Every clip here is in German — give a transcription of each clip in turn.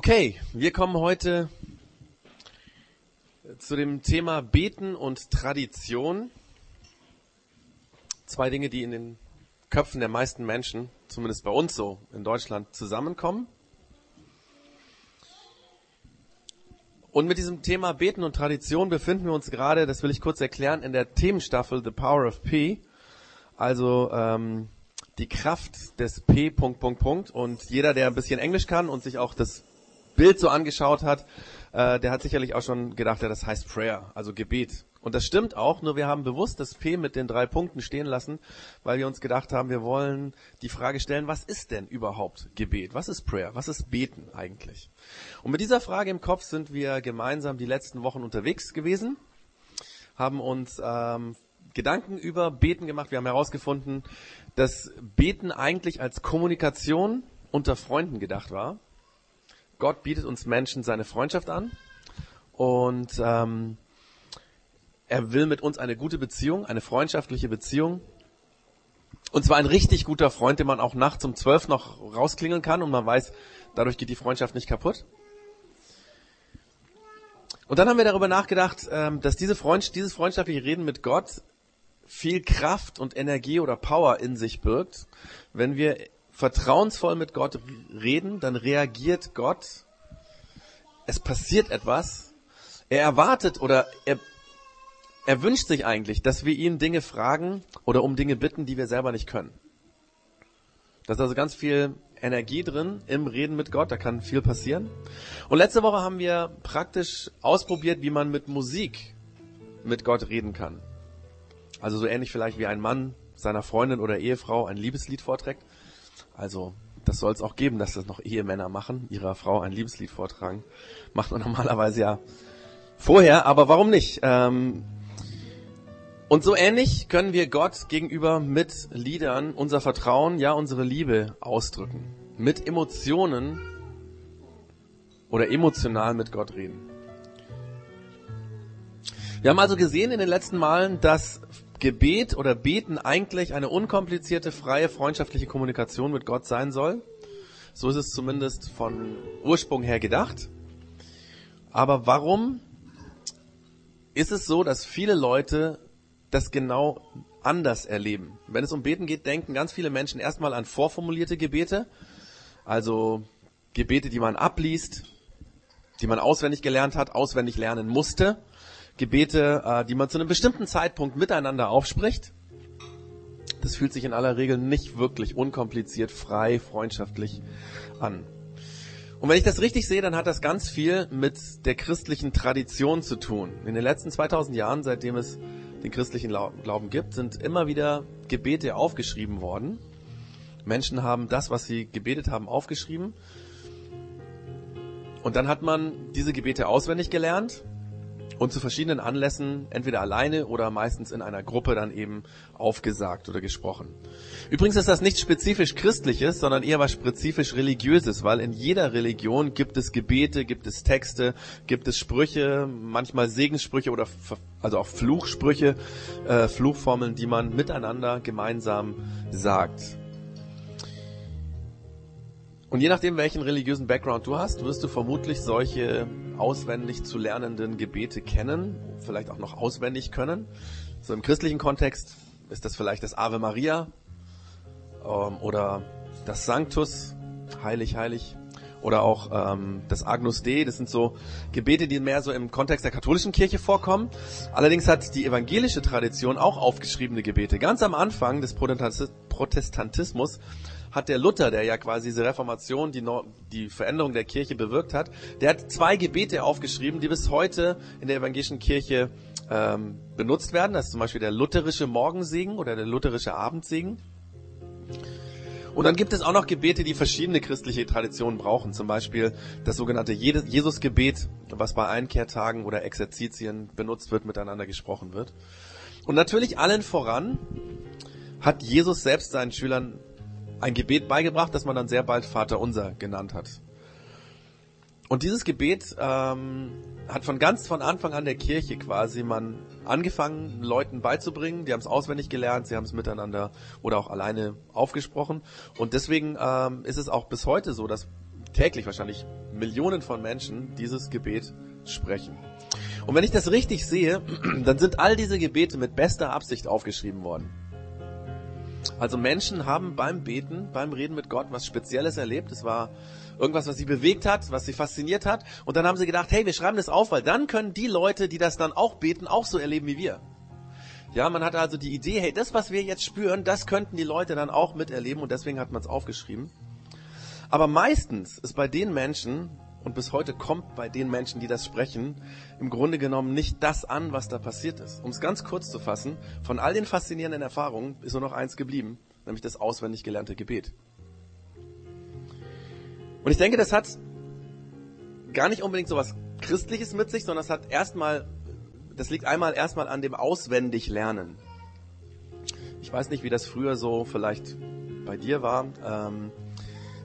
Okay, wir kommen heute zu dem Thema Beten und Tradition. Zwei Dinge, die in den Köpfen der meisten Menschen, zumindest bei uns so in Deutschland, zusammenkommen. Und mit diesem Thema Beten und Tradition befinden wir uns gerade, das will ich kurz erklären, in der Themenstaffel The Power of P. Also ähm, die Kraft des P. Und jeder, der ein bisschen Englisch kann und sich auch das Bild so angeschaut hat, äh, der hat sicherlich auch schon gedacht, ja, das heißt Prayer, also Gebet. Und das stimmt auch, nur wir haben bewusst das P mit den drei Punkten stehen lassen, weil wir uns gedacht haben, wir wollen die Frage stellen, was ist denn überhaupt Gebet? Was ist Prayer? Was ist Beten eigentlich? Und mit dieser Frage im Kopf sind wir gemeinsam die letzten Wochen unterwegs gewesen, haben uns ähm, Gedanken über Beten gemacht. Wir haben herausgefunden, dass Beten eigentlich als Kommunikation unter Freunden gedacht war. Gott bietet uns Menschen seine Freundschaft an und ähm, er will mit uns eine gute Beziehung, eine freundschaftliche Beziehung. Und zwar ein richtig guter Freund, den man auch nachts um zwölf noch rausklingeln kann und man weiß, dadurch geht die Freundschaft nicht kaputt. Und dann haben wir darüber nachgedacht, ähm, dass diese Freund, dieses freundschaftliche Reden mit Gott viel Kraft und Energie oder Power in sich birgt, wenn wir vertrauensvoll mit Gott reden, dann reagiert Gott. Es passiert etwas. Er erwartet oder er, er wünscht sich eigentlich, dass wir ihn Dinge fragen oder um Dinge bitten, die wir selber nicht können. Da ist also ganz viel Energie drin im Reden mit Gott, da kann viel passieren. Und letzte Woche haben wir praktisch ausprobiert, wie man mit Musik mit Gott reden kann. Also so ähnlich vielleicht wie ein Mann seiner Freundin oder Ehefrau ein Liebeslied vorträgt. Also, das soll es auch geben, dass das noch Ehemänner machen, ihrer Frau ein Liebeslied vortragen. Macht man normalerweise ja vorher, aber warum nicht? Ähm, und so ähnlich können wir Gott gegenüber mit Liedern unser Vertrauen, ja unsere Liebe ausdrücken. Mit Emotionen oder emotional mit Gott reden. Wir haben also gesehen in den letzten Malen, dass Gebet oder Beten eigentlich eine unkomplizierte, freie, freundschaftliche Kommunikation mit Gott sein soll. So ist es zumindest von Ursprung her gedacht. Aber warum ist es so, dass viele Leute das genau anders erleben? Wenn es um Beten geht, denken ganz viele Menschen erstmal an vorformulierte Gebete, also Gebete, die man abliest, die man auswendig gelernt hat, auswendig lernen musste. Gebete, äh, die man zu einem bestimmten Zeitpunkt miteinander aufspricht. Das fühlt sich in aller Regel nicht wirklich unkompliziert, frei, freundschaftlich an. Und wenn ich das richtig sehe, dann hat das ganz viel mit der christlichen Tradition zu tun. In den letzten 2000 Jahren, seitdem es den christlichen Glauben gibt, sind immer wieder Gebete aufgeschrieben worden. Menschen haben das, was sie gebetet haben, aufgeschrieben. Und dann hat man diese Gebete auswendig gelernt und zu verschiedenen Anlässen entweder alleine oder meistens in einer Gruppe dann eben aufgesagt oder gesprochen. Übrigens ist das nichts spezifisch Christliches, sondern eher was spezifisch Religiöses, weil in jeder Religion gibt es Gebete, gibt es Texte, gibt es Sprüche, manchmal Segenssprüche oder also auch Fluchsprüche, äh, Fluchformeln, die man miteinander gemeinsam sagt. Und je nachdem, welchen religiösen Background du hast, wirst du vermutlich solche auswendig zu lernenden Gebete kennen, vielleicht auch noch auswendig können. So im christlichen Kontext ist das vielleicht das Ave Maria ähm, oder das Sanctus, heilig, heilig, oder auch ähm, das Agnus Dei. Das sind so Gebete, die mehr so im Kontext der katholischen Kirche vorkommen. Allerdings hat die evangelische Tradition auch aufgeschriebene Gebete. Ganz am Anfang des Protestantismus hat der Luther, der ja quasi diese Reformation, die, die Veränderung der Kirche bewirkt hat, der hat zwei Gebete aufgeschrieben, die bis heute in der evangelischen Kirche ähm, benutzt werden. Das ist zum Beispiel der lutherische Morgensegen oder der lutherische Abendsegen. Und dann gibt es auch noch Gebete, die verschiedene christliche Traditionen brauchen. Zum Beispiel das sogenannte Jesusgebet, was bei Einkehrtagen oder Exerzitien benutzt wird, miteinander gesprochen wird. Und natürlich allen voran hat Jesus selbst seinen Schülern ein Gebet beigebracht, das man dann sehr bald Vater Unser genannt hat. Und dieses Gebet ähm, hat von ganz von Anfang an der Kirche quasi man angefangen, Leuten beizubringen. Die haben es auswendig gelernt, sie haben es miteinander oder auch alleine aufgesprochen. Und deswegen ähm, ist es auch bis heute so, dass täglich wahrscheinlich Millionen von Menschen dieses Gebet sprechen. Und wenn ich das richtig sehe, dann sind all diese Gebete mit bester Absicht aufgeschrieben worden. Also Menschen haben beim Beten, beim Reden mit Gott was Spezielles erlebt. Es war irgendwas, was sie bewegt hat, was sie fasziniert hat. Und dann haben sie gedacht, hey, wir schreiben das auf, weil dann können die Leute, die das dann auch beten, auch so erleben wie wir. Ja, man hatte also die Idee, hey, das, was wir jetzt spüren, das könnten die Leute dann auch miterleben und deswegen hat man es aufgeschrieben. Aber meistens ist bei den Menschen, und bis heute kommt bei den Menschen, die das sprechen, im Grunde genommen nicht das an, was da passiert ist. Um es ganz kurz zu fassen, von all den faszinierenden Erfahrungen ist nur noch eins geblieben, nämlich das auswendig gelernte Gebet. Und ich denke, das hat gar nicht unbedingt so was Christliches mit sich, sondern es hat erstmal, das liegt einmal erstmal an dem auswendig Lernen. Ich weiß nicht, wie das früher so vielleicht bei dir war. Ähm,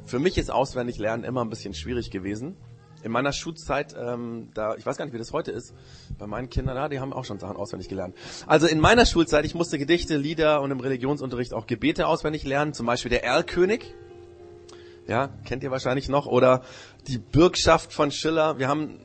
für mich ist auswendig Lernen immer ein bisschen schwierig gewesen. In meiner Schulzeit, ähm, da, ich weiß gar nicht, wie das heute ist, bei meinen Kindern, ja, die haben auch schon Sachen auswendig gelernt. Also in meiner Schulzeit, ich musste Gedichte, Lieder und im Religionsunterricht auch Gebete auswendig lernen, zum Beispiel der Erlkönig. Ja, kennt ihr wahrscheinlich noch. Oder die Bürgschaft von Schiller. Wir haben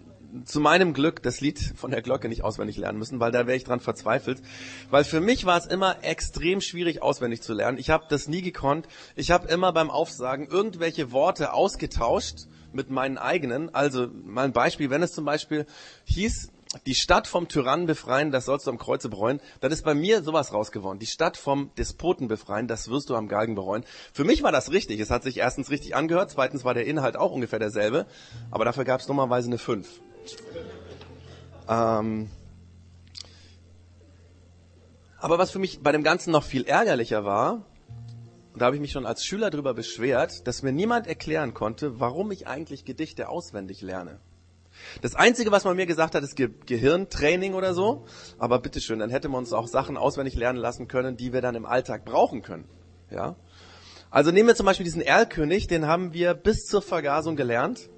zu meinem Glück das Lied von der Glocke nicht auswendig lernen müssen, weil da wäre ich dran verzweifelt. Weil für mich war es immer extrem schwierig, auswendig zu lernen. Ich habe das nie gekonnt. Ich habe immer beim Aufsagen irgendwelche Worte ausgetauscht mit meinen eigenen. Also mal ein Beispiel, wenn es zum Beispiel hieß, die Stadt vom Tyrannen befreien, das sollst du am Kreuze bereuen, dann ist bei mir sowas rausgewonnen. Die Stadt vom Despoten befreien, das wirst du am Galgen bereuen. Für mich war das richtig. Es hat sich erstens richtig angehört, zweitens war der Inhalt auch ungefähr derselbe, aber dafür gab es normalerweise eine 5. Ähm aber was für mich bei dem Ganzen noch viel ärgerlicher war, da habe ich mich schon als Schüler darüber beschwert, dass mir niemand erklären konnte, warum ich eigentlich Gedichte auswendig lerne. Das Einzige, was man mir gesagt hat, ist Ge Gehirntraining oder so. Aber bitteschön, dann hätte man uns auch Sachen auswendig lernen lassen können, die wir dann im Alltag brauchen können. Ja? Also nehmen wir zum Beispiel diesen Erlkönig, den haben wir bis zur Vergasung gelernt.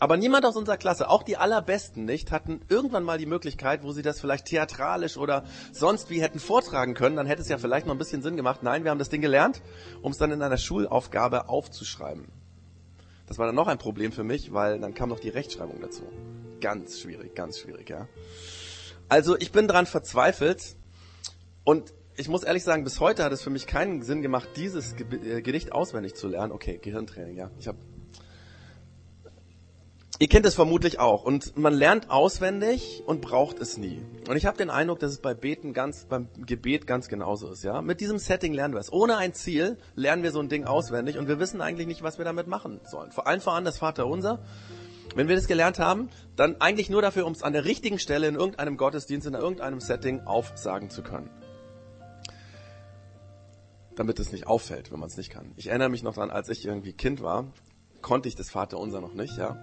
Aber niemand aus unserer Klasse, auch die allerbesten nicht, hatten irgendwann mal die Möglichkeit, wo sie das vielleicht theatralisch oder sonst wie hätten vortragen können. Dann hätte es ja vielleicht noch ein bisschen Sinn gemacht. Nein, wir haben das Ding gelernt, um es dann in einer Schulaufgabe aufzuschreiben. Das war dann noch ein Problem für mich, weil dann kam noch die Rechtschreibung dazu. Ganz schwierig, ganz schwierig, ja. Also ich bin dran verzweifelt und ich muss ehrlich sagen, bis heute hat es für mich keinen Sinn gemacht, dieses äh, Gedicht auswendig zu lernen. Okay, Gehirntraining, ja. Ich habe Ihr kennt es vermutlich auch und man lernt auswendig und braucht es nie. Und ich habe den Eindruck, dass es bei Beten ganz, beim Gebet ganz genauso ist, ja. Mit diesem Setting lernen wir es. Ohne ein Ziel lernen wir so ein Ding auswendig und wir wissen eigentlich nicht, was wir damit machen sollen. Vor allem voran das Vaterunser. Wenn wir das gelernt haben, dann eigentlich nur dafür, um es an der richtigen Stelle in irgendeinem Gottesdienst, in irgendeinem Setting aufsagen zu können. Damit es nicht auffällt, wenn man es nicht kann. Ich erinnere mich noch dran, als ich irgendwie Kind war, konnte ich das Vaterunser noch nicht, ja.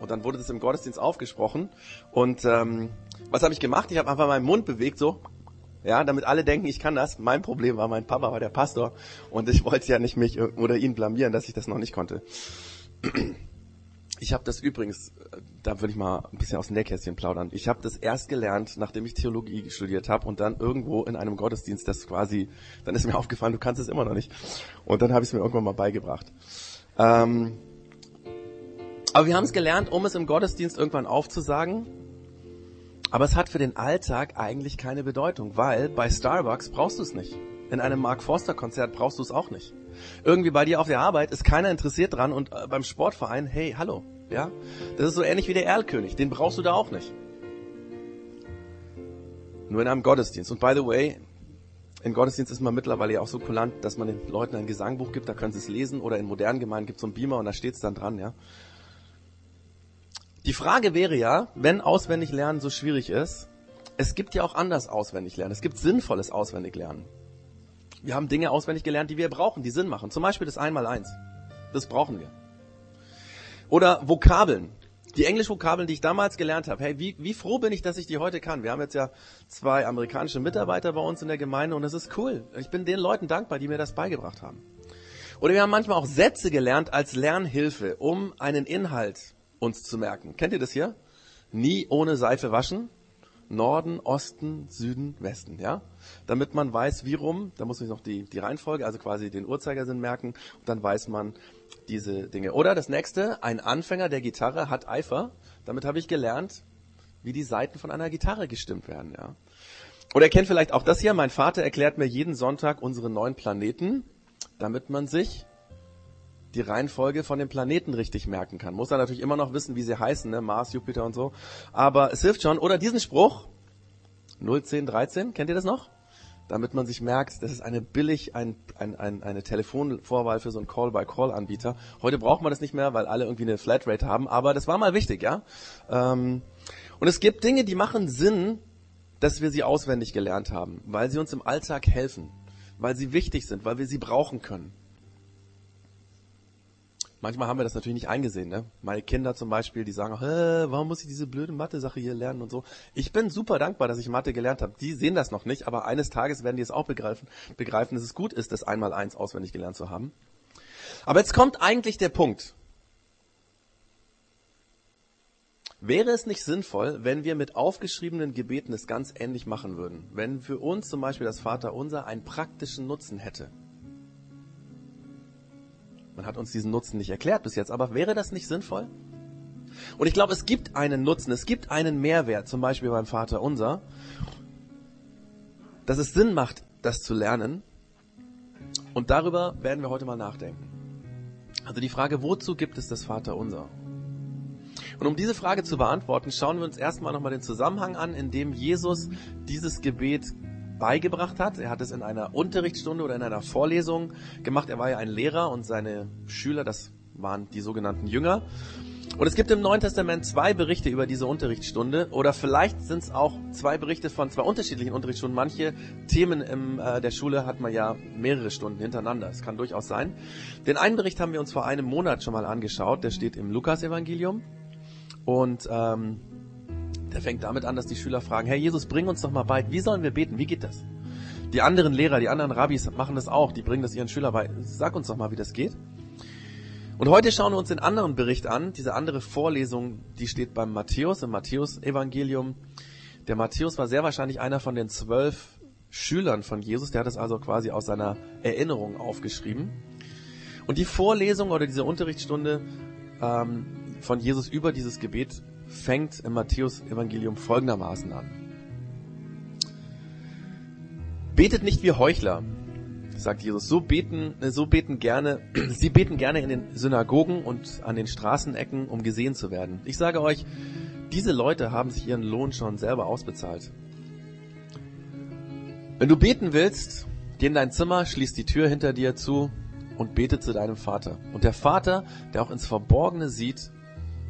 Und dann wurde das im Gottesdienst aufgesprochen. Und ähm, was habe ich gemacht? Ich habe einfach meinen Mund bewegt, so, ja, damit alle denken, ich kann das. Mein Problem war, mein Papa war der Pastor und ich wollte ja nicht mich oder ihn blamieren, dass ich das noch nicht konnte. Ich habe das übrigens, da würde ich mal ein bisschen aus dem Nähkästchen plaudern. Ich habe das erst gelernt, nachdem ich Theologie studiert habe und dann irgendwo in einem Gottesdienst das quasi, dann ist mir aufgefallen, du kannst es immer noch nicht. Und dann habe ich es mir irgendwann mal beigebracht. Ähm, aber wir haben es gelernt, um es im Gottesdienst irgendwann aufzusagen. Aber es hat für den Alltag eigentlich keine Bedeutung, weil bei Starbucks brauchst du es nicht. In einem Mark Forster Konzert brauchst du es auch nicht. Irgendwie bei dir auf der Arbeit ist keiner interessiert dran und äh, beim Sportverein, hey, hallo, ja? Das ist so ähnlich wie der Erlkönig, den brauchst du da auch nicht. Nur in einem Gottesdienst. Und by the way, in Gottesdienst ist man mittlerweile ja auch so kulant, dass man den Leuten ein Gesangbuch gibt, da können sie es lesen, oder in modernen Gemeinden gibt es so einen Beamer und da steht es dann dran, ja. Die Frage wäre ja, wenn auswendig lernen so schwierig ist, es gibt ja auch anders auswendig lernen. Es gibt sinnvolles auswendig lernen. Wir haben Dinge auswendig gelernt, die wir brauchen, die Sinn machen. Zum Beispiel das Einmaleins. Das brauchen wir. Oder Vokabeln. Die Englischvokabeln, die ich damals gelernt habe. Hey, wie, wie froh bin ich, dass ich die heute kann. Wir haben jetzt ja zwei amerikanische Mitarbeiter bei uns in der Gemeinde und das ist cool. Ich bin den Leuten dankbar, die mir das beigebracht haben. Oder wir haben manchmal auch Sätze gelernt als Lernhilfe, um einen Inhalt uns zu merken. Kennt ihr das hier? Nie ohne Seife waschen. Norden, Osten, Süden, Westen, ja? Damit man weiß, wie rum, da muss sich noch die, die Reihenfolge, also quasi den Uhrzeigersinn merken, und dann weiß man diese Dinge. Oder das nächste, ein Anfänger der Gitarre hat Eifer. Damit habe ich gelernt, wie die Saiten von einer Gitarre gestimmt werden, ja? Oder ihr kennt vielleicht auch das hier, mein Vater erklärt mir jeden Sonntag unsere neun Planeten, damit man sich die Reihenfolge von den Planeten richtig merken kann. Muss er natürlich immer noch wissen, wie sie heißen, ne? Mars, Jupiter und so. Aber es hilft schon. Oder diesen Spruch, 010, 13, kennt ihr das noch? Damit man sich merkt, das ist eine billig, ein, ein, ein, eine Telefonvorwahl für so einen Call-by-Call-Anbieter. Heute braucht man das nicht mehr, weil alle irgendwie eine Flatrate haben, aber das war mal wichtig, ja. Ähm, und es gibt Dinge, die machen Sinn, dass wir sie auswendig gelernt haben, weil sie uns im Alltag helfen, weil sie wichtig sind, weil wir sie brauchen können. Manchmal haben wir das natürlich nicht eingesehen. Ne? Meine Kinder zum Beispiel, die sagen, warum muss ich diese blöde Mathe-Sache hier lernen und so. Ich bin super dankbar, dass ich Mathe gelernt habe. Die sehen das noch nicht, aber eines Tages werden die es auch begreifen, begreifen, dass es gut ist, das einmal eins auswendig gelernt zu haben. Aber jetzt kommt eigentlich der Punkt. Wäre es nicht sinnvoll, wenn wir mit aufgeschriebenen Gebeten es ganz ähnlich machen würden? Wenn für uns zum Beispiel das Vaterunser einen praktischen Nutzen hätte? Man hat uns diesen Nutzen nicht erklärt bis jetzt, aber wäre das nicht sinnvoll? Und ich glaube, es gibt einen Nutzen, es gibt einen Mehrwert, zum Beispiel beim Vater unser, dass es Sinn macht, das zu lernen. Und darüber werden wir heute mal nachdenken. Also die Frage, wozu gibt es das Vater unser? Und um diese Frage zu beantworten, schauen wir uns erstmal nochmal den Zusammenhang an, in dem Jesus dieses Gebet beigebracht hat. Er hat es in einer Unterrichtsstunde oder in einer Vorlesung gemacht. Er war ja ein Lehrer und seine Schüler, das waren die sogenannten Jünger. Und es gibt im Neuen Testament zwei Berichte über diese Unterrichtsstunde oder vielleicht sind es auch zwei Berichte von zwei unterschiedlichen Unterrichtsstunden. Manche Themen in äh, der Schule hat man ja mehrere Stunden hintereinander. Das kann durchaus sein. Den einen Bericht haben wir uns vor einem Monat schon mal angeschaut. Der steht im Lukas-Evangelium. Und ähm, der fängt damit an, dass die Schüler fragen, Herr Jesus, bring uns doch mal bei, wie sollen wir beten? Wie geht das? Die anderen Lehrer, die anderen Rabbis machen das auch, die bringen das ihren Schülern bei. Sag uns doch mal, wie das geht. Und heute schauen wir uns den anderen Bericht an. Diese andere Vorlesung, die steht beim Matthäus, im Matthäus-Evangelium. Der Matthäus war sehr wahrscheinlich einer von den zwölf Schülern von Jesus. Der hat es also quasi aus seiner Erinnerung aufgeschrieben. Und die Vorlesung oder diese Unterrichtsstunde ähm, von Jesus über dieses Gebet fängt im Matthäus-Evangelium folgendermaßen an. Betet nicht wie Heuchler, sagt Jesus. So beten, so beten gerne, sie beten gerne in den Synagogen und an den Straßenecken, um gesehen zu werden. Ich sage euch, diese Leute haben sich ihren Lohn schon selber ausbezahlt. Wenn du beten willst, geh in dein Zimmer, schließ die Tür hinter dir zu und bete zu deinem Vater. Und der Vater, der auch ins Verborgene sieht,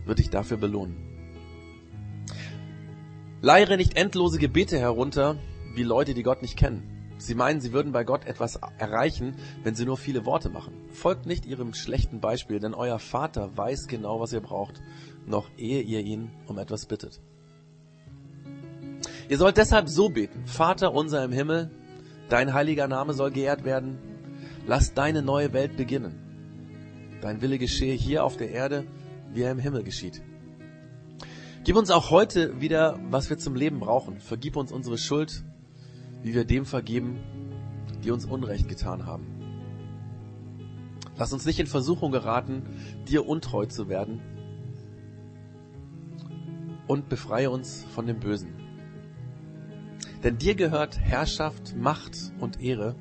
wird dich dafür belohnen. Leiere nicht endlose Gebete herunter, wie Leute, die Gott nicht kennen. Sie meinen, sie würden bei Gott etwas erreichen, wenn sie nur viele Worte machen. Folgt nicht ihrem schlechten Beispiel, denn euer Vater weiß genau, was ihr braucht, noch ehe ihr ihn um etwas bittet. Ihr sollt deshalb so beten. Vater unser im Himmel, dein heiliger Name soll geehrt werden. Lass deine neue Welt beginnen. Dein Wille geschehe hier auf der Erde, wie er im Himmel geschieht. Gib uns auch heute wieder, was wir zum Leben brauchen. Vergib uns unsere Schuld, wie wir dem vergeben, die uns Unrecht getan haben. Lass uns nicht in Versuchung geraten, dir untreu zu werden. Und befreie uns von dem Bösen. Denn dir gehört Herrschaft, Macht und Ehre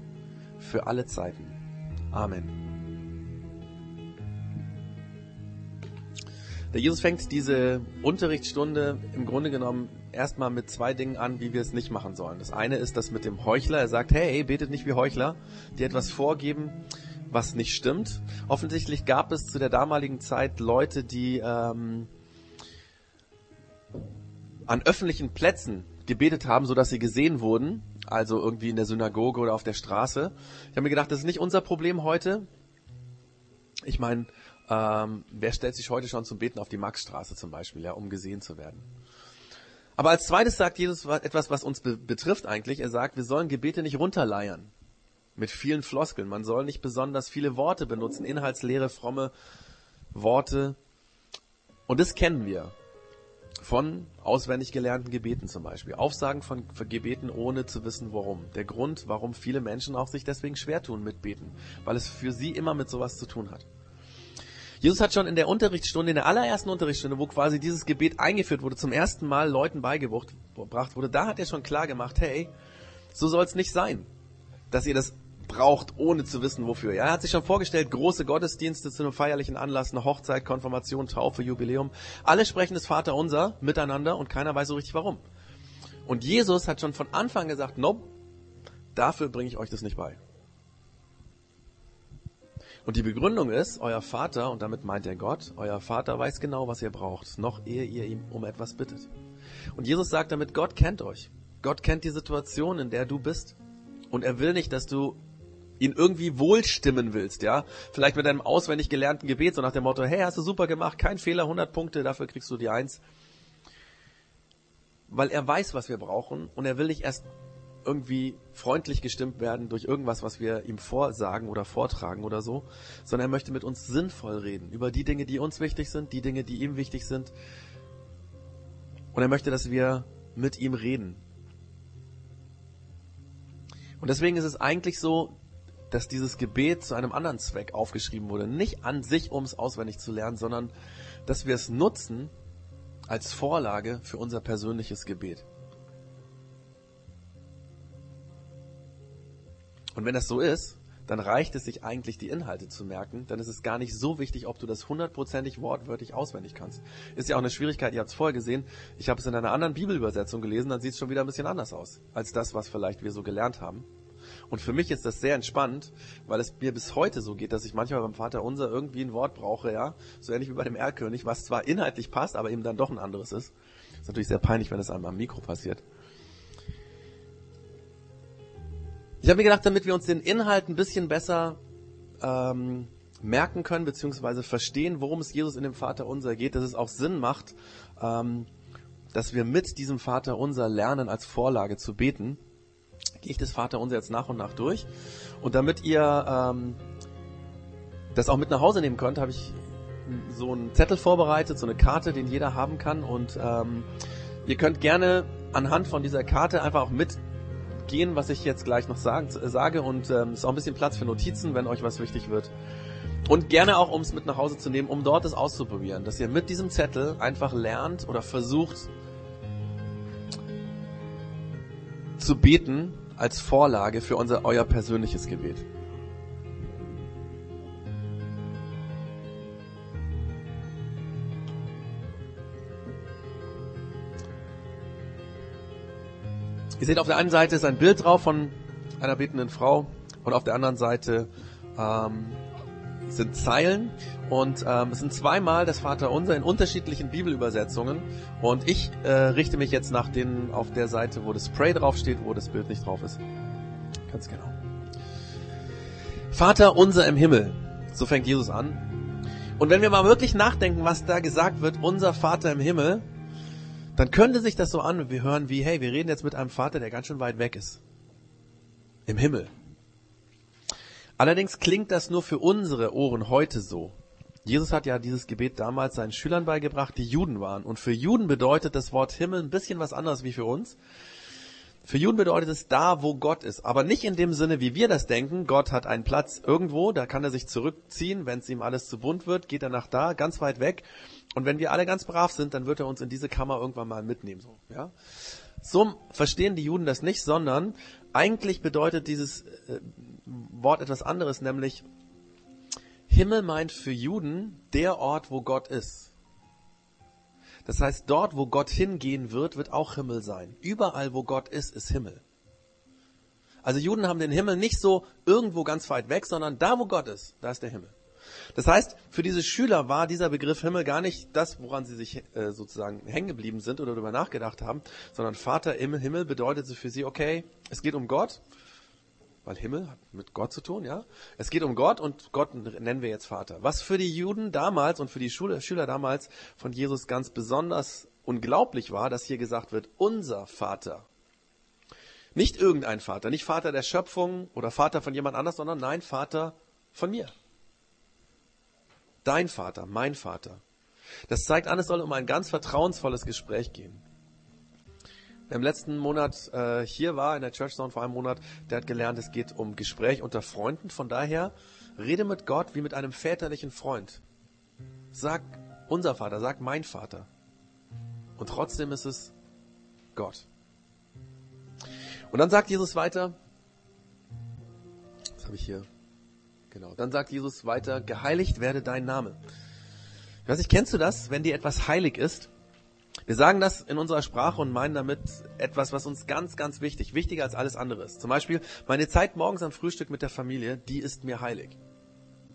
für alle Zeiten. Amen. Jesus fängt diese Unterrichtsstunde im Grunde genommen erstmal mit zwei Dingen an, wie wir es nicht machen sollen. Das eine ist das mit dem Heuchler. Er sagt, hey, betet nicht wie Heuchler, die etwas vorgeben, was nicht stimmt. Offensichtlich gab es zu der damaligen Zeit Leute, die ähm, an öffentlichen Plätzen gebetet haben, so dass sie gesehen wurden, also irgendwie in der Synagoge oder auf der Straße. Ich habe mir gedacht, das ist nicht unser Problem heute. Ich meine, ähm, wer stellt sich heute schon zum Beten auf die Maxstraße zum Beispiel, ja, um gesehen zu werden? Aber als zweites sagt Jesus etwas, was uns be betrifft eigentlich. Er sagt, wir sollen Gebete nicht runterleiern. Mit vielen Floskeln. Man soll nicht besonders viele Worte benutzen, inhaltsleere, fromme Worte. Und das kennen wir. von auswendig gelernten Gebeten zum Beispiel. Aufsagen von Gebeten ohne zu wissen warum. Der Grund, warum viele Menschen auch sich deswegen schwer tun mit Beten. Weil es für sie immer mit sowas zu tun hat. Jesus hat schon in der Unterrichtsstunde, in der allerersten Unterrichtsstunde, wo quasi dieses Gebet eingeführt wurde, zum ersten Mal Leuten beigebracht wurde, da hat er schon klar gemacht, hey, so soll es nicht sein, dass ihr das braucht, ohne zu wissen wofür. Ja, er hat sich schon vorgestellt, große Gottesdienste zu einem feierlichen Anlass, eine Hochzeit, Konfirmation, Taufe, Jubiläum. Alle sprechen das Vaterunser miteinander und keiner weiß so richtig warum. Und Jesus hat schon von Anfang gesagt, nope, dafür bringe ich euch das nicht bei. Und die Begründung ist, euer Vater, und damit meint er Gott, euer Vater weiß genau, was ihr braucht, noch ehe ihr ihm um etwas bittet. Und Jesus sagt damit, Gott kennt euch. Gott kennt die Situation, in der du bist. Und er will nicht, dass du ihn irgendwie wohlstimmen willst, ja? Vielleicht mit einem auswendig gelernten Gebet, so nach dem Motto, hey, hast du super gemacht, kein Fehler, 100 Punkte, dafür kriegst du die Eins. Weil er weiß, was wir brauchen und er will nicht erst irgendwie freundlich gestimmt werden durch irgendwas, was wir ihm vorsagen oder vortragen oder so, sondern er möchte mit uns sinnvoll reden über die Dinge, die uns wichtig sind, die Dinge, die ihm wichtig sind. Und er möchte, dass wir mit ihm reden. Und deswegen ist es eigentlich so, dass dieses Gebet zu einem anderen Zweck aufgeschrieben wurde. Nicht an sich, um es auswendig zu lernen, sondern dass wir es nutzen als Vorlage für unser persönliches Gebet. Und wenn das so ist, dann reicht es sich eigentlich, die Inhalte zu merken. Dann ist es gar nicht so wichtig, ob du das hundertprozentig wortwörtlich auswendig kannst. Ist ja auch eine Schwierigkeit, ihr habt es vorher gesehen. Ich habe es in einer anderen Bibelübersetzung gelesen, dann sieht es schon wieder ein bisschen anders aus, als das, was vielleicht wir so gelernt haben. Und für mich ist das sehr entspannt, weil es mir bis heute so geht, dass ich manchmal beim Vater unser irgendwie ein Wort brauche, ja, so ähnlich wie bei dem Erlkönig, was zwar inhaltlich passt, aber eben dann doch ein anderes ist. Ist natürlich sehr peinlich, wenn es einem am Mikro passiert. Ich habe mir gedacht, damit wir uns den Inhalt ein bisschen besser ähm, merken können, beziehungsweise verstehen, worum es Jesus in dem Vater unser geht, dass es auch Sinn macht, ähm, dass wir mit diesem Vater unser lernen, als Vorlage zu beten, gehe ich das Vater unser jetzt nach und nach durch. Und damit ihr ähm, das auch mit nach Hause nehmen könnt, habe ich so einen Zettel vorbereitet, so eine Karte, den jeder haben kann. Und ähm, ihr könnt gerne anhand von dieser Karte einfach auch mit gehen, was ich jetzt gleich noch sagen, sage und ähm, ist auch ein bisschen Platz für Notizen, wenn euch was wichtig wird. Und gerne auch, um es mit nach Hause zu nehmen, um dort es auszuprobieren, dass ihr mit diesem Zettel einfach lernt oder versucht zu beten als Vorlage für unser euer persönliches Gebet. Ihr seht auf der einen Seite ist ein Bild drauf von einer betenden Frau und auf der anderen Seite ähm, sind Zeilen und ähm, es sind zweimal das Vaterunser in unterschiedlichen Bibelübersetzungen und ich äh, richte mich jetzt nach denen auf der Seite, wo das Spray draufsteht, wo das Bild nicht drauf ist. Ganz genau. Vater unser im Himmel, so fängt Jesus an. Und wenn wir mal wirklich nachdenken, was da gesagt wird, unser Vater im Himmel, dann könnte sich das so an, wir hören wie, hey, wir reden jetzt mit einem Vater, der ganz schön weit weg ist. Im Himmel. Allerdings klingt das nur für unsere Ohren heute so. Jesus hat ja dieses Gebet damals seinen Schülern beigebracht, die Juden waren. Und für Juden bedeutet das Wort Himmel ein bisschen was anderes wie für uns. Für Juden bedeutet es da, wo Gott ist. Aber nicht in dem Sinne, wie wir das denken. Gott hat einen Platz irgendwo, da kann er sich zurückziehen. Wenn es ihm alles zu bunt wird, geht er nach da, ganz weit weg. Und wenn wir alle ganz brav sind, dann wird er uns in diese Kammer irgendwann mal mitnehmen. So, ja? so verstehen die Juden das nicht, sondern eigentlich bedeutet dieses äh, Wort etwas anderes, nämlich Himmel meint für Juden der Ort, wo Gott ist. Das heißt, dort, wo Gott hingehen wird, wird auch Himmel sein. Überall, wo Gott ist, ist Himmel. Also Juden haben den Himmel nicht so irgendwo ganz weit weg, sondern da, wo Gott ist, da ist der Himmel. Das heißt, für diese Schüler war dieser Begriff Himmel gar nicht das, woran sie sich äh, sozusagen hängen geblieben sind oder darüber nachgedacht haben, sondern Vater im Himmel bedeutete für sie, okay, es geht um Gott, weil Himmel hat mit Gott zu tun, ja. Es geht um Gott und Gott nennen wir jetzt Vater. Was für die Juden damals und für die Schüler, Schüler damals von Jesus ganz besonders unglaublich war, dass hier gesagt wird, unser Vater. Nicht irgendein Vater, nicht Vater der Schöpfung oder Vater von jemand anders, sondern nein, Vater von mir dein Vater, mein Vater. Das zeigt an, es soll um ein ganz vertrauensvolles Gespräch gehen. Im letzten Monat äh, hier war, in der Church Zone vor einem Monat, der hat gelernt, es geht um Gespräch unter Freunden. Von daher, rede mit Gott wie mit einem väterlichen Freund. Sag unser Vater, sag mein Vater. Und trotzdem ist es Gott. Und dann sagt Jesus weiter, was habe ich hier? Genau. Dann sagt Jesus weiter, geheiligt werde dein Name. Ich weiß nicht, kennst du das, wenn dir etwas heilig ist? Wir sagen das in unserer Sprache und meinen damit etwas, was uns ganz, ganz wichtig, wichtiger als alles andere ist. Zum Beispiel, meine Zeit morgens am Frühstück mit der Familie, die ist mir heilig.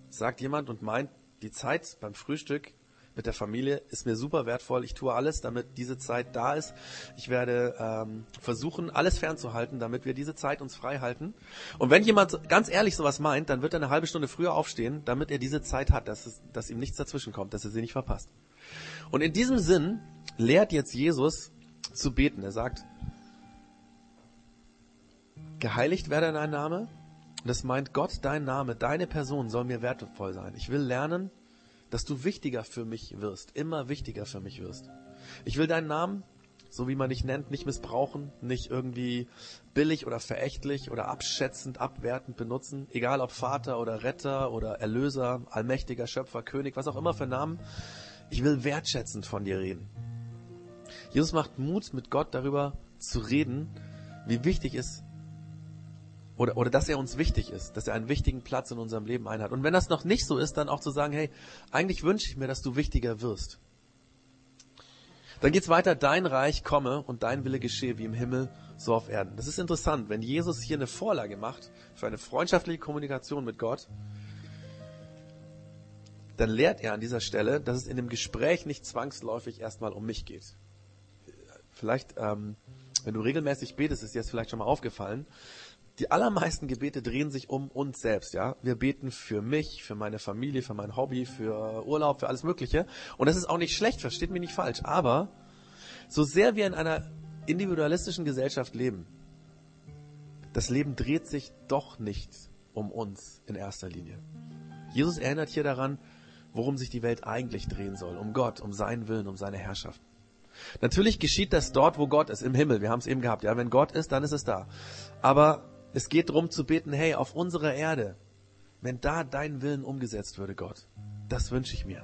Sagt jemand und meint, die Zeit beim Frühstück mit der Familie ist mir super wertvoll. Ich tue alles, damit diese Zeit da ist. Ich werde ähm, versuchen, alles fernzuhalten, damit wir diese Zeit uns frei halten. Und wenn jemand ganz ehrlich sowas meint, dann wird er eine halbe Stunde früher aufstehen, damit er diese Zeit hat, dass, es, dass ihm nichts dazwischen kommt, dass er sie nicht verpasst. Und in diesem Sinn lehrt jetzt Jesus zu beten. Er sagt, geheiligt werde dein Name. Und das meint Gott, dein Name, deine Person soll mir wertvoll sein. Ich will lernen, dass du wichtiger für mich wirst, immer wichtiger für mich wirst. Ich will deinen Namen, so wie man dich nennt, nicht missbrauchen, nicht irgendwie billig oder verächtlich oder abschätzend, abwertend benutzen, egal ob Vater oder Retter oder Erlöser, allmächtiger Schöpfer, König, was auch immer für Namen. Ich will wertschätzend von dir reden. Jesus macht Mut, mit Gott darüber zu reden, wie wichtig es oder, oder dass er uns wichtig ist, dass er einen wichtigen Platz in unserem Leben einhat. Und wenn das noch nicht so ist, dann auch zu sagen, hey, eigentlich wünsche ich mir, dass du wichtiger wirst. Dann geht's weiter, dein Reich komme und dein Wille geschehe wie im Himmel, so auf Erden. Das ist interessant, wenn Jesus hier eine Vorlage macht für eine freundschaftliche Kommunikation mit Gott, dann lehrt er an dieser Stelle, dass es in dem Gespräch nicht zwangsläufig erstmal um mich geht. Vielleicht, ähm, wenn du regelmäßig betest, ist dir das vielleicht schon mal aufgefallen, die allermeisten Gebete drehen sich um uns selbst, ja. Wir beten für mich, für meine Familie, für mein Hobby, für Urlaub, für alles Mögliche. Und das ist auch nicht schlecht, versteht mich nicht falsch. Aber so sehr wir in einer individualistischen Gesellschaft leben, das Leben dreht sich doch nicht um uns in erster Linie. Jesus erinnert hier daran, worum sich die Welt eigentlich drehen soll. Um Gott, um seinen Willen, um seine Herrschaft. Natürlich geschieht das dort, wo Gott ist, im Himmel. Wir haben es eben gehabt. Ja, wenn Gott ist, dann ist es da. Aber es geht darum zu beten, hey, auf unserer Erde, wenn da dein Willen umgesetzt würde, Gott, das wünsche ich mir.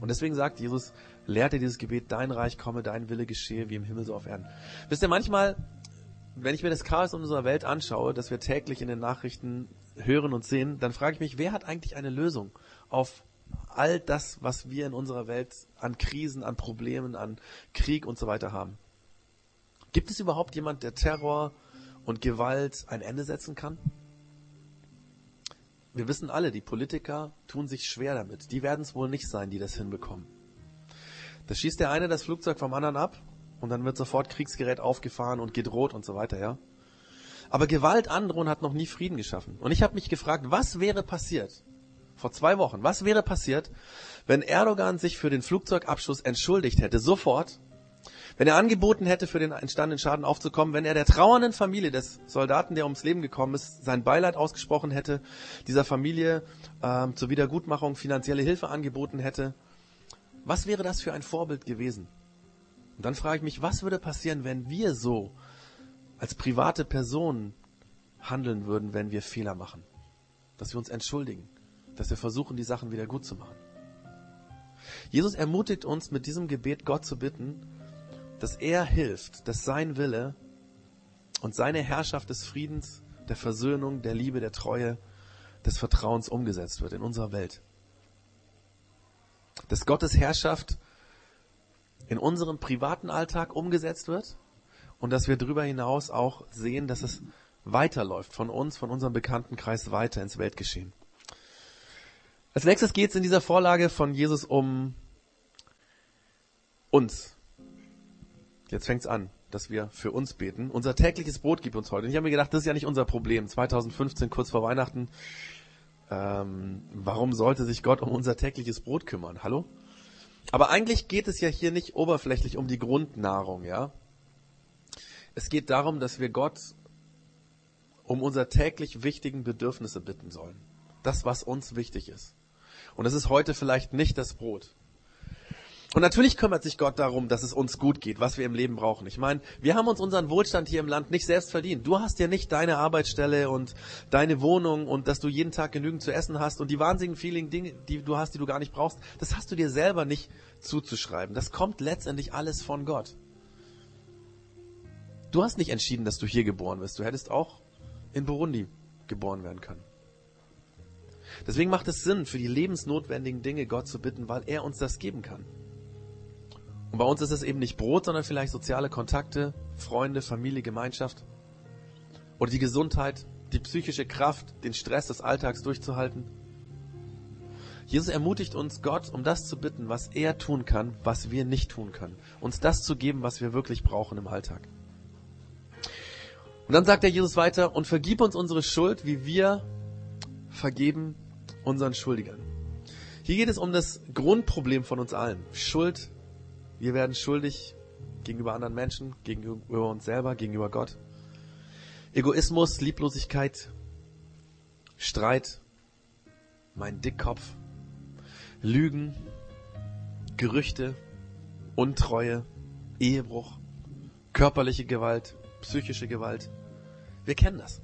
Und deswegen sagt Jesus, lehrte dieses Gebet, dein Reich komme, dein Wille geschehe, wie im Himmel so auf Erden. Wisst ihr, manchmal, wenn ich mir das Chaos in unserer Welt anschaue, das wir täglich in den Nachrichten hören und sehen, dann frage ich mich, wer hat eigentlich eine Lösung auf all das, was wir in unserer Welt an Krisen, an Problemen, an Krieg und so weiter haben? Gibt es überhaupt jemand, der Terror und Gewalt ein Ende setzen kann? Wir wissen alle, die Politiker tun sich schwer damit. Die werden es wohl nicht sein, die das hinbekommen. Da schießt der eine das Flugzeug vom anderen ab und dann wird sofort Kriegsgerät aufgefahren und gedroht und so weiter, ja. Aber Gewalt androhen hat noch nie Frieden geschaffen. Und ich habe mich gefragt, was wäre passiert vor zwei Wochen? Was wäre passiert, wenn Erdogan sich für den Flugzeugabschuss entschuldigt hätte, sofort wenn er angeboten hätte, für den entstandenen Schaden aufzukommen, wenn er der trauernden Familie des Soldaten, der ums Leben gekommen ist, sein Beileid ausgesprochen hätte, dieser Familie ähm, zur Wiedergutmachung finanzielle Hilfe angeboten hätte, was wäre das für ein Vorbild gewesen? Und dann frage ich mich, was würde passieren, wenn wir so als private Personen handeln würden, wenn wir Fehler machen? Dass wir uns entschuldigen, dass wir versuchen, die Sachen wieder gut zu machen. Jesus ermutigt uns mit diesem Gebet Gott zu bitten, dass er hilft, dass sein Wille und seine Herrschaft des Friedens, der Versöhnung, der Liebe, der Treue, des Vertrauens umgesetzt wird in unserer Welt. Dass Gottes Herrschaft in unserem privaten Alltag umgesetzt wird und dass wir darüber hinaus auch sehen, dass es weiterläuft von uns, von unserem Bekanntenkreis weiter ins Weltgeschehen. Als nächstes geht es in dieser Vorlage von Jesus um uns, Jetzt fängt's an, dass wir für uns beten. Unser tägliches Brot gibt uns heute. Und ich habe mir gedacht, das ist ja nicht unser Problem. 2015, kurz vor Weihnachten. Ähm, warum sollte sich Gott um unser tägliches Brot kümmern? Hallo? Aber eigentlich geht es ja hier nicht oberflächlich um die Grundnahrung, ja? Es geht darum, dass wir Gott um unser täglich wichtigen Bedürfnisse bitten sollen. Das, was uns wichtig ist. Und es ist heute vielleicht nicht das Brot. Und natürlich kümmert sich Gott darum, dass es uns gut geht, was wir im Leben brauchen. Ich meine, wir haben uns unseren Wohlstand hier im Land nicht selbst verdient. Du hast ja nicht deine Arbeitsstelle und deine Wohnung und dass du jeden Tag genügend zu essen hast und die wahnsinnigen vielen Dinge, die du hast, die du gar nicht brauchst, das hast du dir selber nicht zuzuschreiben. Das kommt letztendlich alles von Gott. Du hast nicht entschieden, dass du hier geboren wirst. Du hättest auch in Burundi geboren werden können. Deswegen macht es Sinn, für die lebensnotwendigen Dinge Gott zu bitten, weil er uns das geben kann. Und bei uns ist es eben nicht Brot, sondern vielleicht soziale Kontakte, Freunde, Familie, Gemeinschaft. Oder die Gesundheit, die psychische Kraft, den Stress des Alltags durchzuhalten. Jesus ermutigt uns, Gott, um das zu bitten, was er tun kann, was wir nicht tun können. Uns das zu geben, was wir wirklich brauchen im Alltag. Und dann sagt er Jesus weiter, und vergib uns unsere Schuld, wie wir vergeben unseren Schuldigern. Hier geht es um das Grundproblem von uns allen. Schuld wir werden schuldig gegenüber anderen Menschen, gegenüber uns selber, gegenüber Gott. Egoismus, Lieblosigkeit, Streit, mein Dickkopf, Lügen, Gerüchte, Untreue, Ehebruch, körperliche Gewalt, psychische Gewalt. Wir kennen das.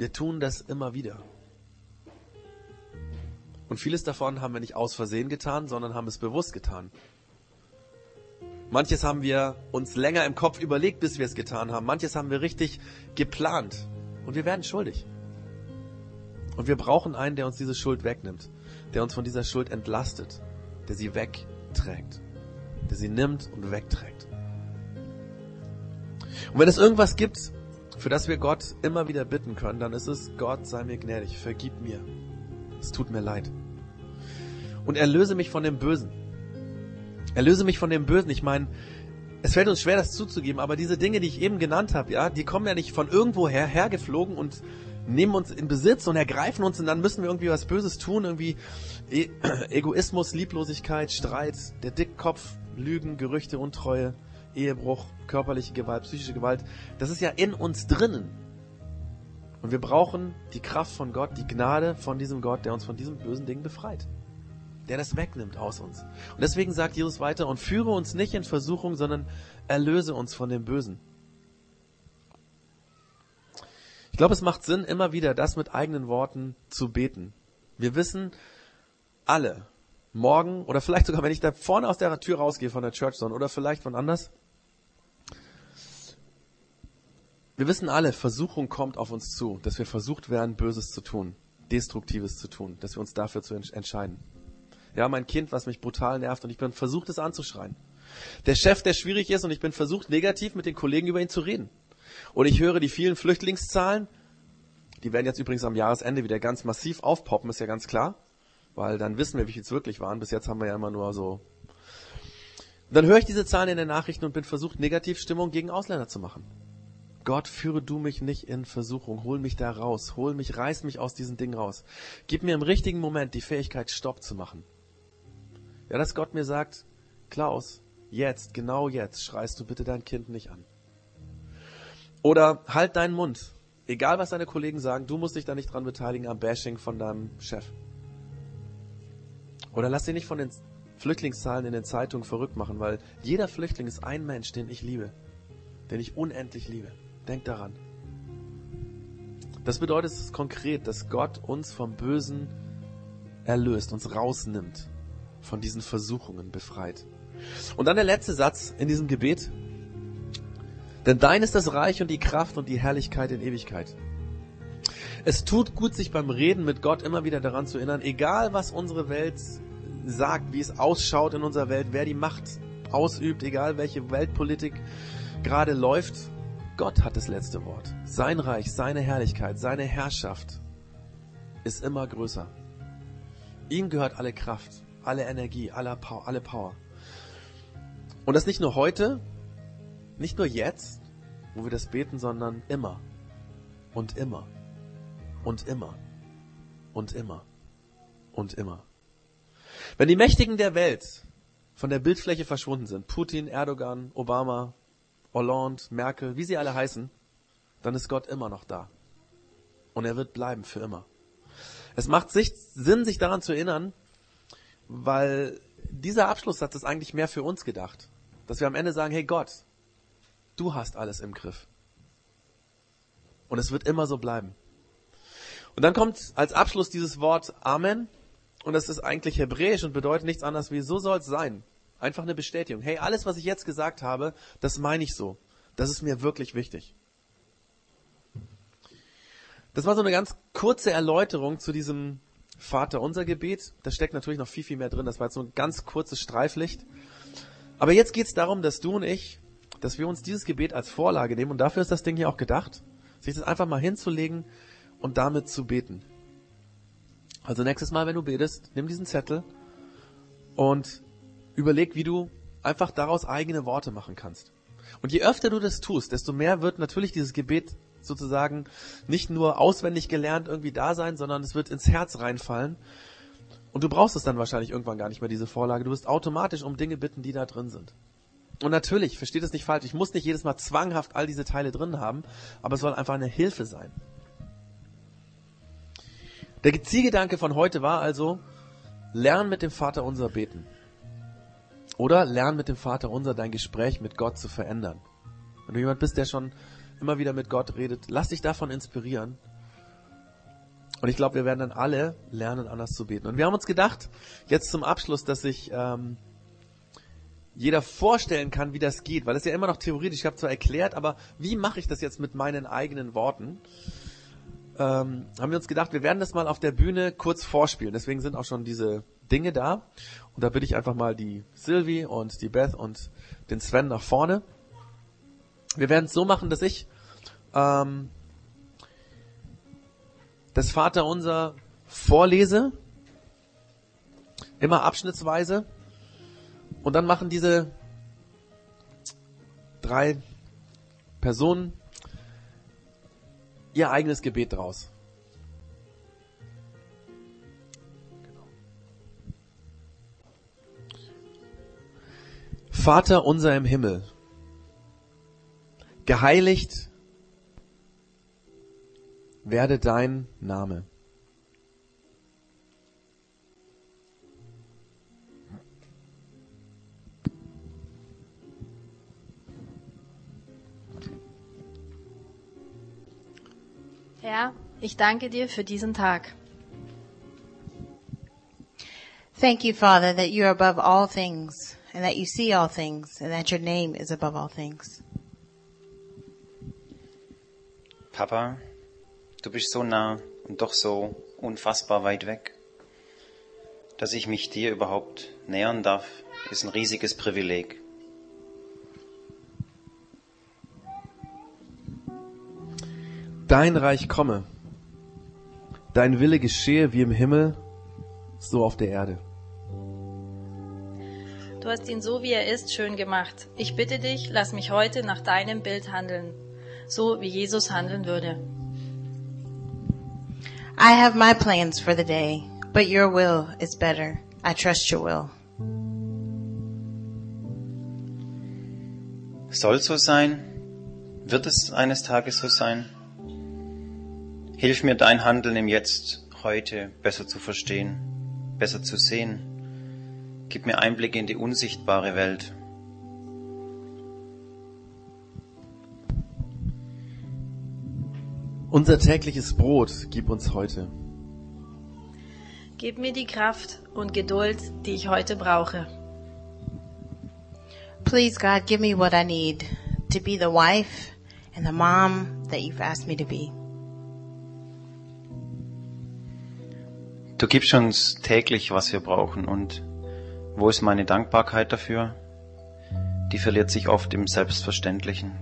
Wir tun das immer wieder. Und vieles davon haben wir nicht aus Versehen getan, sondern haben es bewusst getan. Manches haben wir uns länger im Kopf überlegt, bis wir es getan haben. Manches haben wir richtig geplant. Und wir werden schuldig. Und wir brauchen einen, der uns diese Schuld wegnimmt, der uns von dieser Schuld entlastet, der sie wegträgt, der sie nimmt und wegträgt. Und wenn es irgendwas gibt, für das wir Gott immer wieder bitten können, dann ist es, Gott sei mir gnädig, vergib mir. Es tut mir leid und erlöse mich von dem Bösen. Erlöse mich von dem Bösen. Ich meine, es fällt uns schwer, das zuzugeben, aber diese Dinge, die ich eben genannt habe, ja, die kommen ja nicht von irgendwoher hergeflogen und nehmen uns in Besitz und ergreifen uns und dann müssen wir irgendwie was Böses tun, irgendwie e Egoismus, Lieblosigkeit, Streit, der Dickkopf, Lügen, Gerüchte, Untreue, Ehebruch, körperliche Gewalt, psychische Gewalt. Das ist ja in uns drinnen. Und wir brauchen die Kraft von Gott, die Gnade von diesem Gott, der uns von diesem bösen Ding befreit der das wegnimmt aus uns. Und deswegen sagt Jesus weiter, und führe uns nicht in Versuchung, sondern erlöse uns von dem Bösen. Ich glaube, es macht Sinn, immer wieder das mit eigenen Worten zu beten. Wir wissen alle, morgen oder vielleicht sogar, wenn ich da vorne aus der Tür rausgehe von der Church Zone oder vielleicht von anders, wir wissen alle, Versuchung kommt auf uns zu, dass wir versucht werden, Böses zu tun, Destruktives zu tun, dass wir uns dafür zu entscheiden. Ja, mein Kind, was mich brutal nervt und ich bin versucht, es anzuschreien. Der Chef, der schwierig ist und ich bin versucht, negativ mit den Kollegen über ihn zu reden. Und ich höre die vielen Flüchtlingszahlen, die werden jetzt übrigens am Jahresende wieder ganz massiv aufpoppen, ist ja ganz klar, weil dann wissen wir, wie viel es wirklich waren. Bis jetzt haben wir ja immer nur so. Dann höre ich diese Zahlen in den Nachrichten und bin versucht, Negativstimmung gegen Ausländer zu machen. Gott, führe du mich nicht in Versuchung, hol mich da raus, hol mich, reiß mich aus diesen Dingen raus. Gib mir im richtigen Moment die Fähigkeit, Stopp zu machen. Ja, dass Gott mir sagt, Klaus, jetzt, genau jetzt, schreist du bitte dein Kind nicht an. Oder halt deinen Mund. Egal was deine Kollegen sagen, du musst dich da nicht dran beteiligen am Bashing von deinem Chef. Oder lass dich nicht von den Flüchtlingszahlen in den Zeitungen verrückt machen, weil jeder Flüchtling ist ein Mensch, den ich liebe. Den ich unendlich liebe. Denk daran. Das bedeutet es konkret, dass Gott uns vom Bösen erlöst, uns rausnimmt von diesen Versuchungen befreit. Und dann der letzte Satz in diesem Gebet. Denn dein ist das Reich und die Kraft und die Herrlichkeit in Ewigkeit. Es tut gut, sich beim Reden mit Gott immer wieder daran zu erinnern, egal was unsere Welt sagt, wie es ausschaut in unserer Welt, wer die Macht ausübt, egal welche Weltpolitik gerade läuft, Gott hat das letzte Wort. Sein Reich, seine Herrlichkeit, seine Herrschaft ist immer größer. Ihm gehört alle Kraft alle Energie, alle Power, alle Power. Und das nicht nur heute, nicht nur jetzt, wo wir das beten, sondern immer und immer und immer und immer und immer. Wenn die Mächtigen der Welt von der Bildfläche verschwunden sind, Putin, Erdogan, Obama, Hollande, Merkel, wie sie alle heißen, dann ist Gott immer noch da. Und er wird bleiben für immer. Es macht sich, Sinn, sich daran zu erinnern, weil dieser Abschlusssatz ist eigentlich mehr für uns gedacht. Dass wir am Ende sagen, hey Gott, du hast alles im Griff. Und es wird immer so bleiben. Und dann kommt als Abschluss dieses Wort Amen. Und das ist eigentlich hebräisch und bedeutet nichts anderes wie so soll es sein. Einfach eine Bestätigung. Hey, alles, was ich jetzt gesagt habe, das meine ich so. Das ist mir wirklich wichtig. Das war so eine ganz kurze Erläuterung zu diesem Vater unser Gebet. Da steckt natürlich noch viel, viel mehr drin. Das war jetzt so ein ganz kurzes Streiflicht. Aber jetzt geht es darum, dass du und ich, dass wir uns dieses Gebet als Vorlage nehmen. Und dafür ist das Ding hier auch gedacht, sich das einfach mal hinzulegen und damit zu beten. Also nächstes Mal, wenn du betest, nimm diesen Zettel und überleg, wie du einfach daraus eigene Worte machen kannst. Und je öfter du das tust, desto mehr wird natürlich dieses Gebet sozusagen nicht nur auswendig gelernt irgendwie da sein, sondern es wird ins Herz reinfallen. Und du brauchst es dann wahrscheinlich irgendwann gar nicht mehr, diese Vorlage. Du wirst automatisch um Dinge bitten, die da drin sind. Und natürlich, versteht es nicht falsch, ich muss nicht jedes Mal zwanghaft all diese Teile drin haben, aber es soll einfach eine Hilfe sein. Der Zielgedanke von heute war also, lern mit dem Vater unser beten. Oder lern mit dem Vater unser dein Gespräch mit Gott zu verändern. Wenn du jemand bist, der schon immer wieder mit Gott redet, lass dich davon inspirieren. Und ich glaube, wir werden dann alle lernen, anders zu beten. Und wir haben uns gedacht, jetzt zum Abschluss, dass sich ähm, jeder vorstellen kann, wie das geht, weil es ja immer noch theoretisch, ich habe zwar erklärt, aber wie mache ich das jetzt mit meinen eigenen Worten? Ähm, haben wir uns gedacht, wir werden das mal auf der Bühne kurz vorspielen. Deswegen sind auch schon diese Dinge da. Und da bitte ich einfach mal die Sylvie und die Beth und den Sven nach vorne. Wir werden es so machen, dass ich ähm, das Vaterunser vorlese, immer abschnittsweise, und dann machen diese drei Personen ihr eigenes Gebet draus. Vater unser im Himmel, geheiligt werde dein Name. Herr, ich danke dir für diesen Tag. Thank you, Father, that you are above all things and that you see all things and that your name is above all things. Papa, du bist so nah und doch so unfassbar weit weg. Dass ich mich dir überhaupt nähern darf, ist ein riesiges Privileg. Dein Reich komme, dein Wille geschehe wie im Himmel, so auf der Erde. Du hast ihn so wie er ist schön gemacht. Ich bitte dich, lass mich heute nach deinem Bild handeln, so wie Jesus handeln würde. I have my plans for the day, but your will is better. I trust your will. Soll so sein? Wird es eines Tages so sein? Hilf mir dein Handeln im Jetzt, heute besser zu verstehen, besser zu sehen. Gib mir Einblick in die unsichtbare Welt. Unser tägliches Brot gib uns heute. Gib mir die Kraft und Geduld, die ich heute brauche. Please, God, give me what I need to be the wife and the mom that you've asked me to be. Du gibst uns täglich, was wir brauchen und wo ist meine Dankbarkeit dafür? Die verliert sich oft im Selbstverständlichen.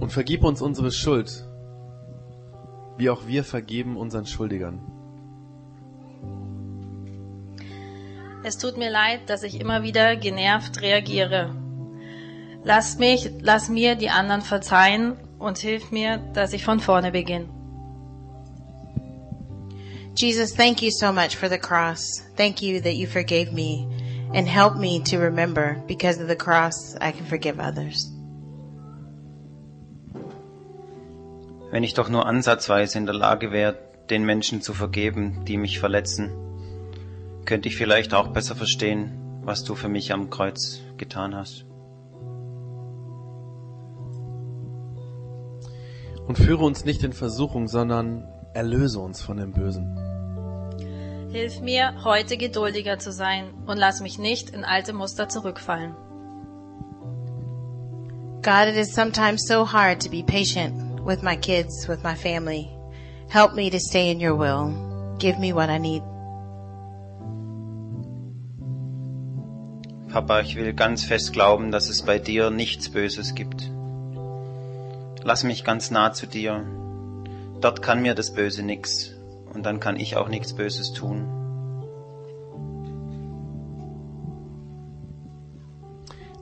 Und vergib uns unsere Schuld, wie auch wir vergeben unseren Schuldigern. Es tut mir leid, dass ich immer wieder genervt reagiere. Lass mich, lass mir die anderen verzeihen und hilf mir, dass ich von vorne beginne. Jesus, thank you so much for the cross. Thank you that you forgave me and help me to remember because of the cross I can forgive others. Wenn ich doch nur ansatzweise in der Lage wäre, den Menschen zu vergeben, die mich verletzen, könnte ich vielleicht auch besser verstehen, was du für mich am Kreuz getan hast. Und führe uns nicht in Versuchung, sondern erlöse uns von dem Bösen. Hilf mir, heute geduldiger zu sein und lass mich nicht in alte Muster zurückfallen. God, it is sometimes so hard to be patient with my kids, with my family. Help me to stay in your will. Give me what I need. Papa, ich will ganz fest glauben, dass es bei dir nichts Böses gibt. Lass mich ganz nah zu dir. Dort kann mir das Böse nix und dann kann ich auch nichts Böses tun.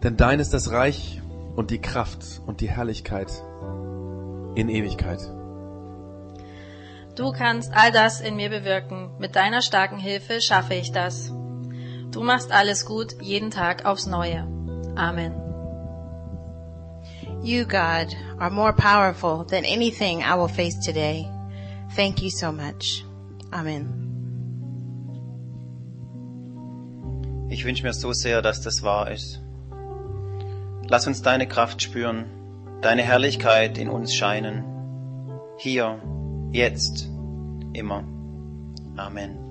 Denn dein ist das Reich und die Kraft und die Herrlichkeit in Ewigkeit. Du kannst all das in mir bewirken. Mit deiner starken Hilfe schaffe ich das. Du machst alles gut, jeden Tag aufs Neue. Amen. You, God, are more powerful than anything I will face today. Thank you so much. Amen. Ich wünsche mir so sehr, dass das wahr ist. Lass uns deine Kraft spüren, deine Herrlichkeit in uns scheinen. Hier, jetzt, immer. Amen.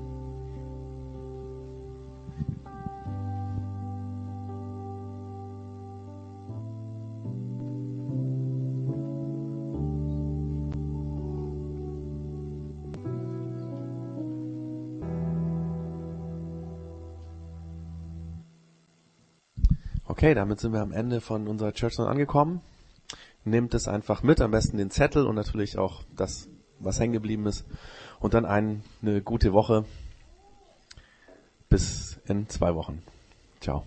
Okay, damit sind wir am Ende von unserer Church Zone angekommen. Nehmt es einfach mit, am besten den Zettel und natürlich auch das, was hängen geblieben ist. Und dann ein, eine gute Woche. Bis in zwei Wochen. Ciao.